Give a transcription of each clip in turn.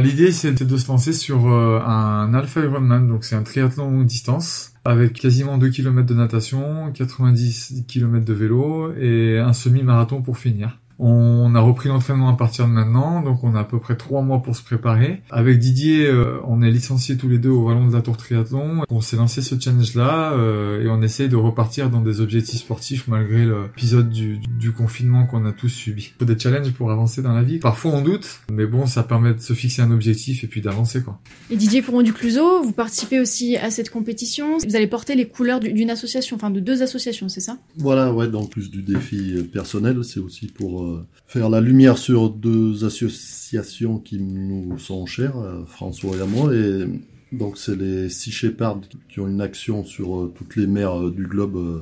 L'idée, c'était de se lancer sur euh, un Alpha Ironman, donc c'est un triathlon longue distance, avec quasiment 2 km de natation, 90 km de vélo et un semi-marathon pour finir. On a repris l'entraînement à partir de maintenant, donc on a à peu près trois mois pour se préparer. Avec Didier, euh, on est licenciés tous les deux au Vallon de la Tour Triathlon. On s'est lancé ce challenge-là euh, et on essaye de repartir dans des objectifs sportifs malgré l'épisode du, du confinement qu'on a tous subi. Il faut des challenges pour avancer dans la vie. Parfois on doute, mais bon, ça permet de se fixer un objectif et puis d'avancer quoi. Et Didier Pouron du Cluseau, vous participez aussi à cette compétition. Vous allez porter les couleurs du- d'une association, enfin de deux associations, c'est ça? Voilà, ouais, donc plus du défi personnel, c'est aussi pour euh, faire la lumière sur deux associations qui nous sont chères, euh, François et moi, et donc c'est les Sea Shepherds qui ont une action sur euh, toutes les mers euh, du globe euh,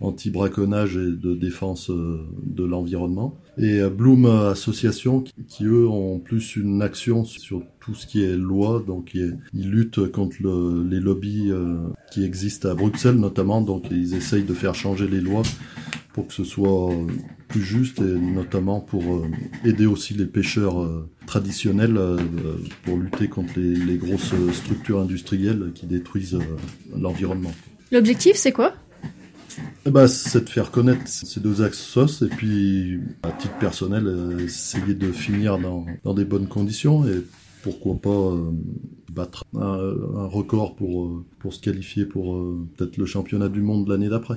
anti-braconnage et de défense euh, de l'environnement. Et euh, Bloom Association qui, eux ont plus une action sur tout ce qui est loi, donc ils, luttent contre le- les lobbies euh, qui existent à Bruxelles notamment, donc ils essayent de faire changer les lois pour que ce soit euh, plus juste et notamment pour euh, aider aussi les pêcheurs euh, traditionnels pour lutter contre les, les grosses structures industrielles qui détruisent l'environnement. L'objectif, c'est quoi? Ben, c'est de faire connaître ces deux axes et puis à titre personnel essayer de finir dans, dans des bonnes conditions et pourquoi pas euh, battre un, un record pour, pour se qualifier pour euh, peut-être le championnat du monde l'année d'après.